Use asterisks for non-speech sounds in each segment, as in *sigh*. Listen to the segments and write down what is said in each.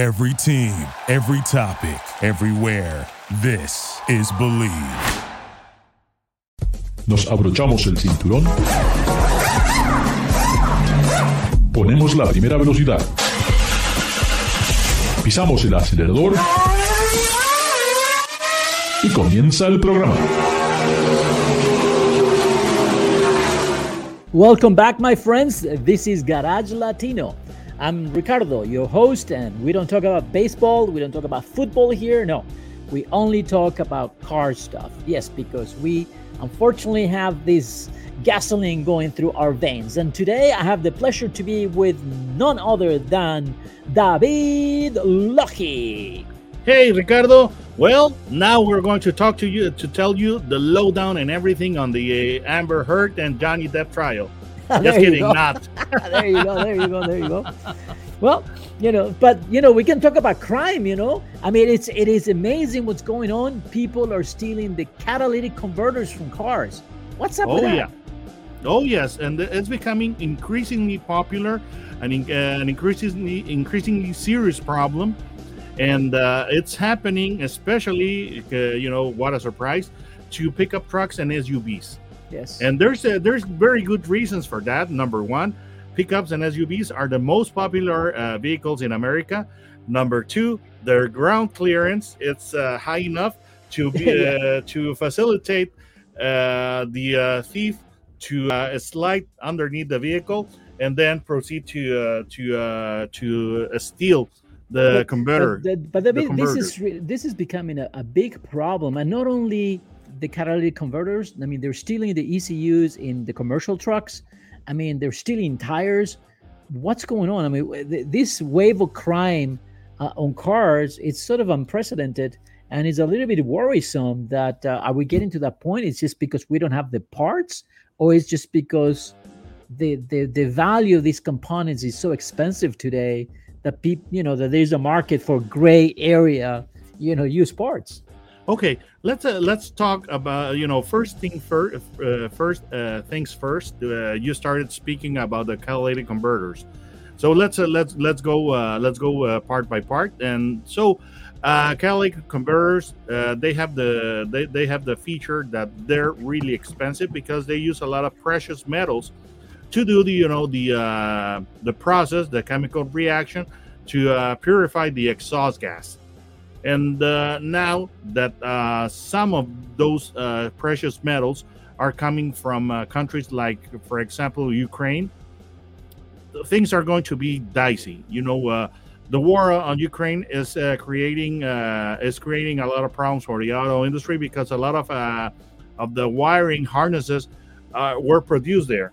Every team, every topic, everywhere. This is Believe. Nos abrochamos el cinturón. Ponemos la primera velocidad. Pisamos el acelerador. Y comienza el programa. Welcome back, my friends. This is Garage Latino. I'm Ricardo, your host, and we don't talk about baseball, we don't talk about football here. No, we only talk about car stuff. Yes, because we unfortunately have this gasoline going through our veins. And today I have the pleasure to be with none other than David Lucky. Hey, Ricardo. Well, now we're going to talk to you to tell you the lowdown and everything on the uh, Amber Heard and Johnny Depp trial. *laughs* Just kidding, not. *laughs* there you go. There you go. There you go. Well, you know, but you know, we can talk about crime. You know, I mean, it's it is amazing what's going on. People are stealing the catalytic converters from cars. What's up? Oh with that? yeah. Oh yes, and it's becoming increasingly popular, and in, uh, an increasingly increasingly serious problem, and uh, it's happening especially, uh, you know, what a surprise, to pickup trucks and SUVs. Yes. And there's uh, there's very good reasons for that. Number one, pickups and SUVs are the most popular uh, vehicles in America. Number two, their ground clearance it's uh, high enough to be *laughs* uh, to facilitate uh, the uh, thief to uh, slide underneath the vehicle and then proceed to uh, to uh, to uh, steal the But- converter. But, the, but the, this is re- this is becoming a, a big problem, and not only the catalytic converters. I mean, they're stealing the ECUs in the commercial trucks. I mean, they're stealing tires. What's going on? I mean, th- this wave of crime uh, on cars it's sort of unprecedented, and it's a little bit worrisome. That uh, are we getting to that point? It's just because we don't have the parts, or it's just because the the, the value of these components is so expensive today that people you know that there's a market for gray area you know used parts Okay, let's uh, let's talk about you know first thing first. Uh, first uh, things first. Uh, you started speaking about the catalytic converters, so let's uh, let's let's go uh, let's go part by part. And so, catalytic converters they have the they, they have the feature that they're really expensive because they use a lot of precious metals to do the you know the the process the chemical reaction to purify the exhaust gas. And uh, now that uh, some of those uh, precious metals are coming from uh, countries like, for example, Ukraine, things are going to be dicey. You know, uh, the war on Ukraine is uh, creating uh, is creating a lot of problems for the auto industry because a lot of uh, of the wiring harnesses uh, were produced there.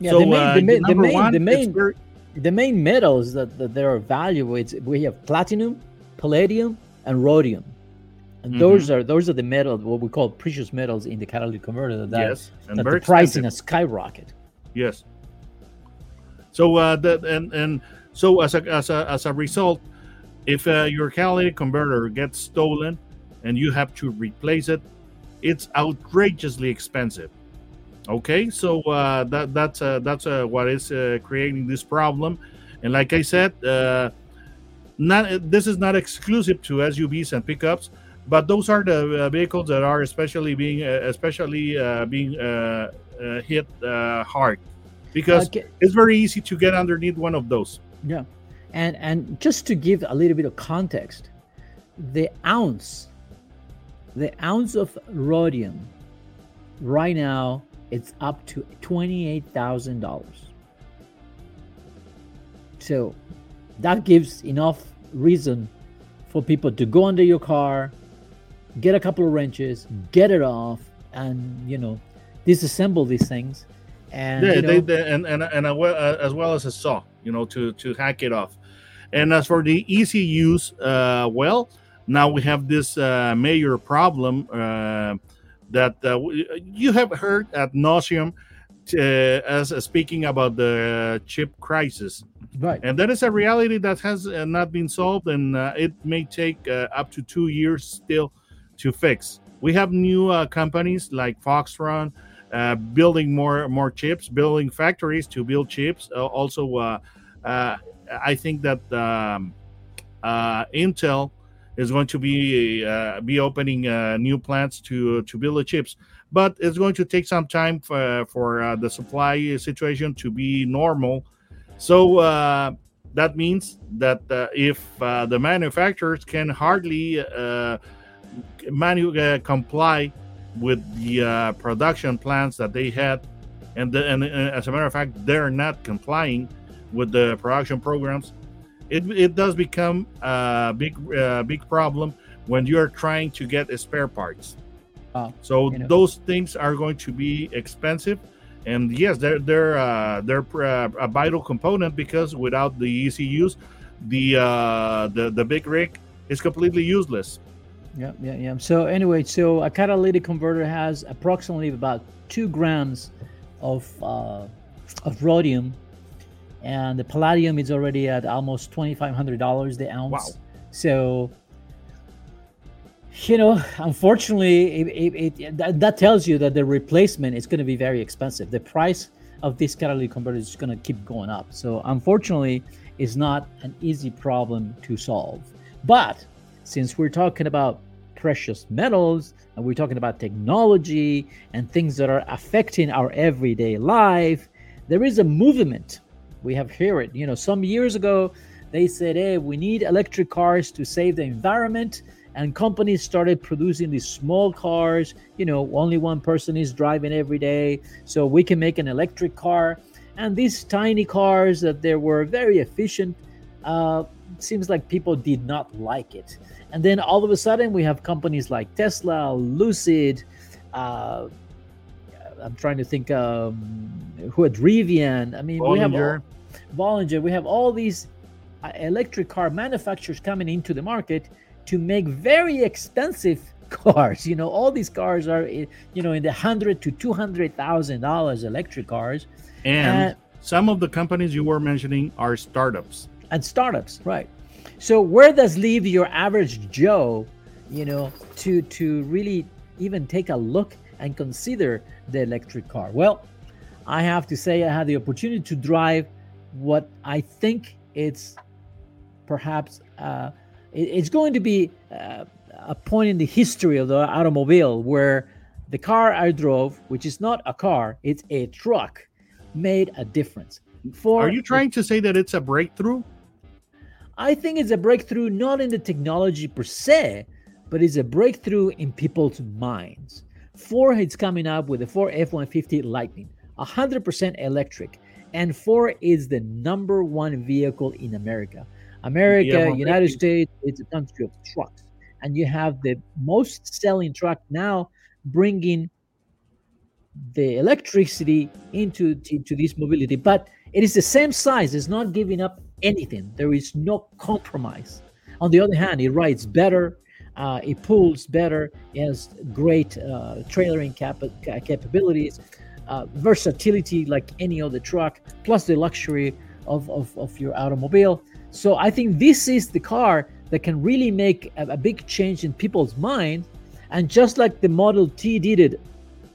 yeah so the main, the main, the main, the main, the main metals that, that they are valuable it's we have platinum palladium and rhodium and those Mm-hmm. are those are the metals what we call precious metals in the catalytic converter that, yes, and that the pricing expensive. has skyrocket Yes. So uh, that and and so as a as a as a result, if uh, your catalytic converter gets stolen and you have to replace it, it's outrageously expensive. Okay, so uh, that that's uh, that's uh, what is uh, creating this problem, and like I said, uh, not this is not exclusive to SUVs and pickups, but those are the uh, vehicles that are especially being uh, especially uh, being uh, uh, hit uh, hard because Okay. it's very easy to get underneath one of those. Yeah, and and just to give a little bit of context, the ounce, the ounce of rhodium, right now it's up to twenty eight thousand dollars. So, that gives enough reason for people to go under your car, get a couple of wrenches, get it off, and you know, disassemble these things. And yeah, you know, they, and and and a, well- uh, as well as a saw, you know, to to hack it off. And as for the ECUs, uh, well, now we have this uh, major problem uh, that uh, you have heard at nauseum as uh, speaking about the chip crisis, right. and that is a reality that has uh, not been solved, and uh, it may take uh, up to two years still to fix. We have new uh, companies like Foxtron uh, building more more chips, building factories to build chips. Uh, also, uh, uh, I think that um, uh, Intel is going to be uh, be opening uh, new plants to to build the chips, but it's going to take some time for for uh, the supply situation to be normal. So uh, that means that uh, if uh, the manufacturers can hardly manu- comply with the production plans that they had, and, the, and as a matter of fact, they're not complying with the production programs it, it does become a big uh, big problem when you're trying to get spare parts. so you know. those things are going to be expensive, and yes, they're they're uh, they're uh, a vital component because without the ECUs, the uh, the the big rig is completely useless. Yeah, yeah, yeah. So anyway, so a catalytic converter has approximately about two grams of uh, of rhodium and the palladium is already at almost $2500 the ounce. Wow. so you know unfortunately it, it, it, that, that, tells you that the replacement is going to be very expensive. The price of this catalytic converter is going to keep going up. So unfortunately it's not an easy problem to solve. But since we're talking about precious metals and we're talking about technology and things that are affecting our everyday life there is a movement we have heard it. You know, some years ago, they said, hey, we need electric cars to save the environment. And companies started producing these small cars. You know, only one person is driving every day. So we can make an electric car. And these tiny cars that they were very efficient, uh, seems like people did not like it. And then all of a sudden, we have companies like Tesla, Lucid, uh, I'm trying to think um, who had Rivian. I mean, Bollinger. we have all, Bollinger. We have all these uh, electric car manufacturers coming into the market to make very expensive *laughs* cars. You know, all these cars are you know in the hundred to two hundred thousand dollars electric cars. And, some of the companies you were mentioning are startups. And startups, right? So where does leave your average Joe? You know, to to really even take a look and consider the electric car? Well, I have to say, I had the opportunity to drive what I think it's perhaps uh, it, it's going to be uh, a point in the history of the automobile where the car I drove, which is not a car, it's a truck, made a difference. For Are you trying to say that it's a breakthrough? I think it's a breakthrough not in the technology per se, but it's a breakthrough in people's minds. Ford is coming up with the Ford F-150 Lightning, 100% electric, and Ford is the number one vehicle in America. America, yeah, United States, it's a country of trucks, and you have the most selling truck now, bringing the electricity into to, to this mobility. But it is the same size; it's not giving up anything. There is no compromise. On the other hand, it rides better, uh, it pulls better. It has great uh, trailering cap- capabilities, uh, versatility like any other truck, plus the luxury of, of, of, your automobile. So I think this is the car that can really make a, a big change in people's mind. And just like the Model T did it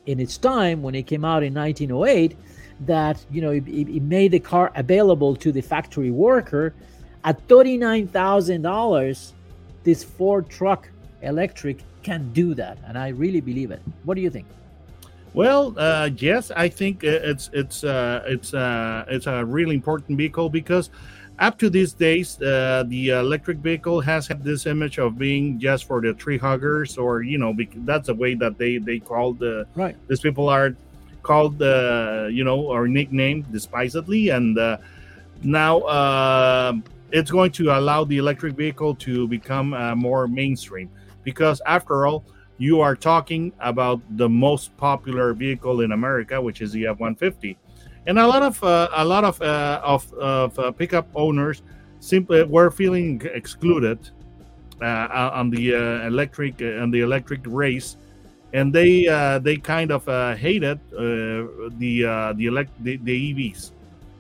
in its time when it came out in 1908, that you know it, it made the car available to the factory worker at $39,000 this Ford truck electric can do that, and I really believe it. What do you think? Well, uh, yes, I think it's it's uh, it's uh, it's a really important vehicle because up to these days, uh, the electric vehicle has had this image of being just for the tree huggers, or you know, that's the way that they they call the right. These people are called, uh, you know, or nicknamed despisedly, and uh, now um, it's going to allow the electric vehicle to become uh, more mainstream. Because after all you are talking about the most popular vehicle in america which is the f-150 and a lot of uh, a lot of uh, of, of uh, pickup owners simply were feeling excluded uh, on the uh, electric on the electric race. And they they kind of hated the the elect the, the evs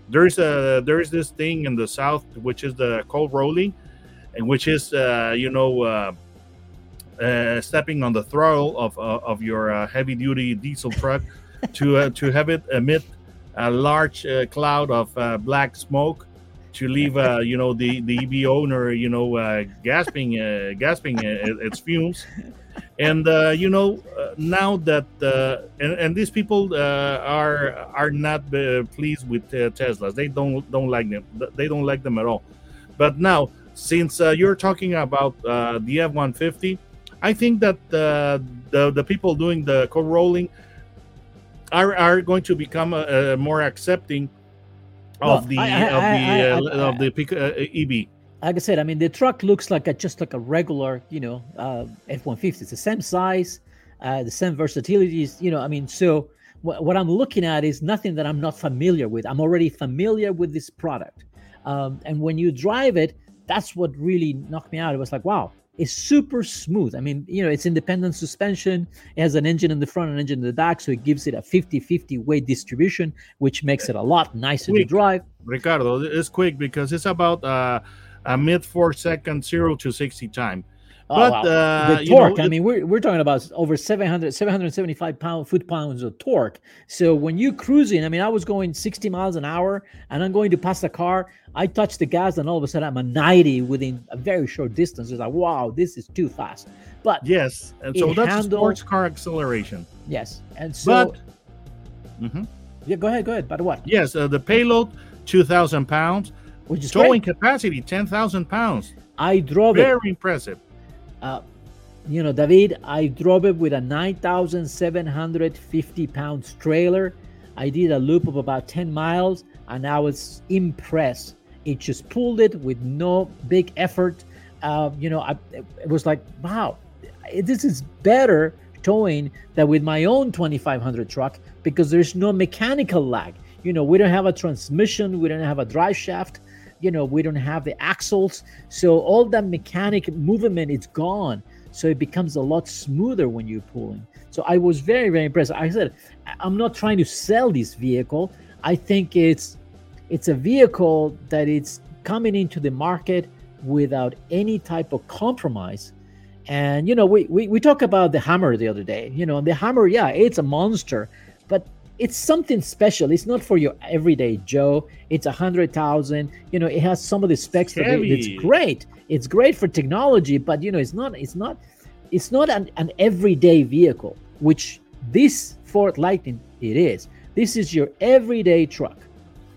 there's a there's this thing in the south which is the coal rolling and which is uh, you know uh, uh, stepping on the throttle of uh, of your uh, heavy duty diesel truck *laughs* to uh, to have it emit a large cloud of black smoke to leave uh, you know the the EV owner you know uh, gasping uh, gasping its fumes and uh, you know uh, now that uh, and, and these people uh, are are not uh, pleased with uh, Teslas. They don't don't like them. They don't like them at all. But now since uh, you're talking about uh, the F-150 I think that uh, the the people doing the coal rolling are, are going to become more accepting of the of the uh, of the uh, EV like I said, I mean, the truck looks like a just like a regular, you know, uh, F-150. It's the same size, uh, the same versatilities, you know. I mean, so what, what I'm looking at is nothing that I'm not familiar with. I'm already familiar with this product, um, and when you drive it, that's what really knocked me out. It was like, wow, it's super smooth. I mean, you know, it's independent suspension. It has an engine in the front and engine in the back, so it gives it a 50-50 weight distribution, which makes it a lot nicer to drive. Ricardo, it's quick because it's about uh, a mid four second zero to sixty time. Oh, But, wow. uh, the you know, torque, I it- mean, we're, we're talking about over 700, 775 pound foot pounds of torque. So when you cruising, I mean, I was going 60 miles an hour and I'm going to pass the car. I touch the gas and all of a sudden I'm a 90 within a very short distance. It's like, wow, this is too fast. But Yes, and so It that's a handle- sports car acceleration. yes. And so, But Mhm. yeah, go ahead, go ahead. But what? yes, uh, the payload two thousand pounds, Which is towing great. capacity ten thousand pounds. I drove it. Very impressive. uh, you know, David, I drove it with a 9,750 pounds trailer. I did a loop of about 10 miles and I was impressed. It just pulled it with no big effort. Uh, you know, I, it was like, wow, this is better towing than with my own 2500 truck because there's no mechanical lag. You know, we don't have a transmission, we don't have a drive shaft, you know, we don't have the axles. So all that mechanic movement is gone. So it becomes a lot smoother when you're pulling. So I was very, very impressed. I said, I'm not trying to sell this vehicle. I think it's it's a vehicle that it's coming into the market without any type of compromise. And you know, we, we we talked about the Hummer the other day. You know, the Hummer, yeah, it's a monster, it's something special. It's not for your everyday Joe. It's a hundred thousand. You know, it has some of the specs that it- it's great. It's great for technology, but you know, it's not. It's not. It's not an, an everyday vehicle, which this Ford Lightning it is. This is your everyday truck.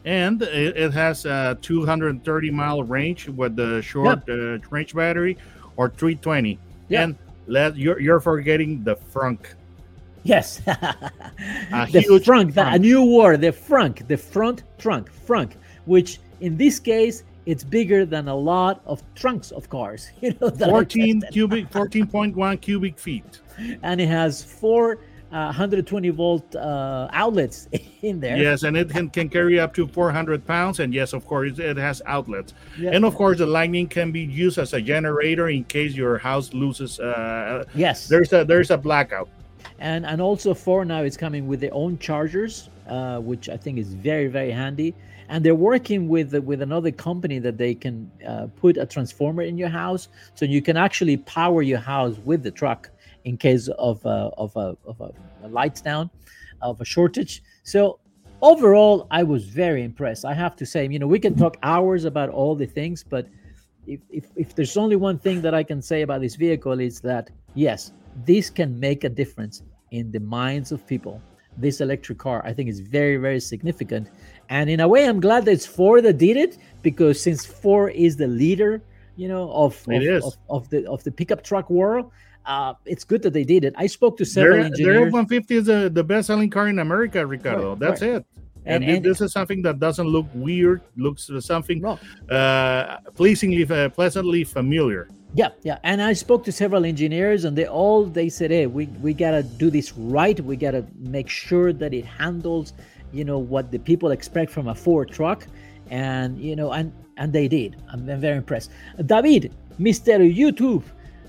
And it, it has a 230 mile range with the short uh, range battery or 320. Yeah. And let you're, you're forgetting the frunk. Yes, *laughs* A the huge frunk, the, a new word, the frunk, the front trunk, frunk, which in this case it's bigger than a lot of trunks of cars. *laughs* You know, 14 cubic, *laughs* 14.1 cubic feet. and it has four uh, 120 volt uh, outlets in there. Yes, and it can, can carry up to 400 pounds. And yes, of course, it has outlets. And of course, the lightning can be used as a generator in case your house loses. Uh, Yes. there's a there's a blackout. And and also Ford now is coming with their own chargers, uh, which I think is very very handy. And they're working with with another company that they can uh, put a transformer in your house, so you can actually power your house with the truck in case of uh, of a of a, a lights down, of a shortage. So overall, I was very impressed. I have to say, you know, we can talk hours about all the things, but if, if, if there's only one thing that I can say about this vehicle is that yes, this can make a difference in the minds of people. This electric car, I think, is very, very significant. And in a way, I'm glad that it's Ford that did it because since Ford is the leader, you know, of of, is. of, of the of the pickup truck world, uh, it's good that they did it. I spoke to several Their, their. F-150 is uh, the best selling car in America, Ricardo. Right, That's right. it. And, And- and- this is something that doesn't look weird, looks something No. uh, pleasingly, uh, pleasantly familiar. Yeah, yeah. And I spoke to several engineers and they all they said, hey, we, we gotta do this right. We gotta make sure that it handles, you know, what the people expect from a Ford truck. And you know, and and they did. I'm, I'm very impressed. David, Mr. YouTube,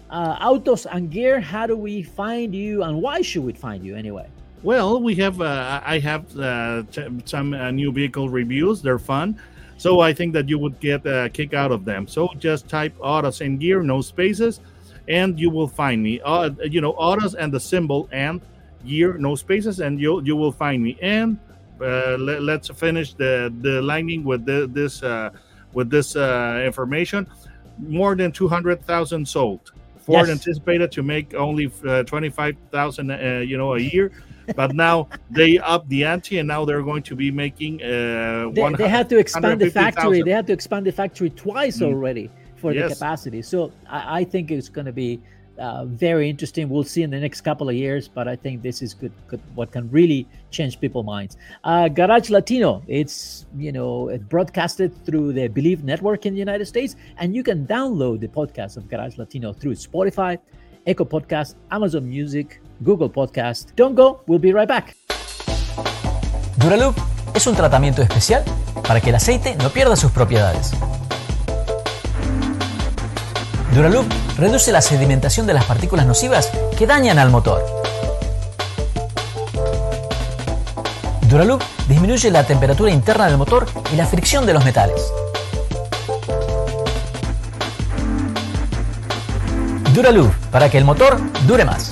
uh, Autos and Gear, how do we find you and why should we find you anyway? Well, we have uh, I have uh, t- some uh, new vehicle reviews. They're fun, so I think that you would get a kick out of them. So just type autos and gear, no spaces, and you will find me. Uh, you know, autos and the symbol and gear, no spaces, and you you will find me. And uh, let, us finish the the lightning with the, this uh, with this uh, information. More than 200,000 sold. Ford Yes. anticipated to make only uh, 25,000, uh, you know, a year, but now they up the ante, and now they're going to be making uh, They, they had to expand the factory. 150,000. They had to expand the factory twice Mm. already for the capacity. So I, I think it's going to be uh, very interesting. We'll see in the next couple of years, but I think this is good. good what can really change people's minds. Uh, Garage Latino. It's you know it broadcasted through the Bleav Network in the United States, and you can download the podcast of Garage Latino through Spotify, Echo Podcast, Amazon Music, Google Podcast. Don't go. We'll be right back. Duraloop es un tratamiento especial para que el aceite no pierda sus propiedades. Duraloop reduce la sedimentación de las partículas nocivas que dañan al motor. Duraloop disminuye la temperatura interna del motor y la fricción de los metales. Duraloop para que el motor dure más.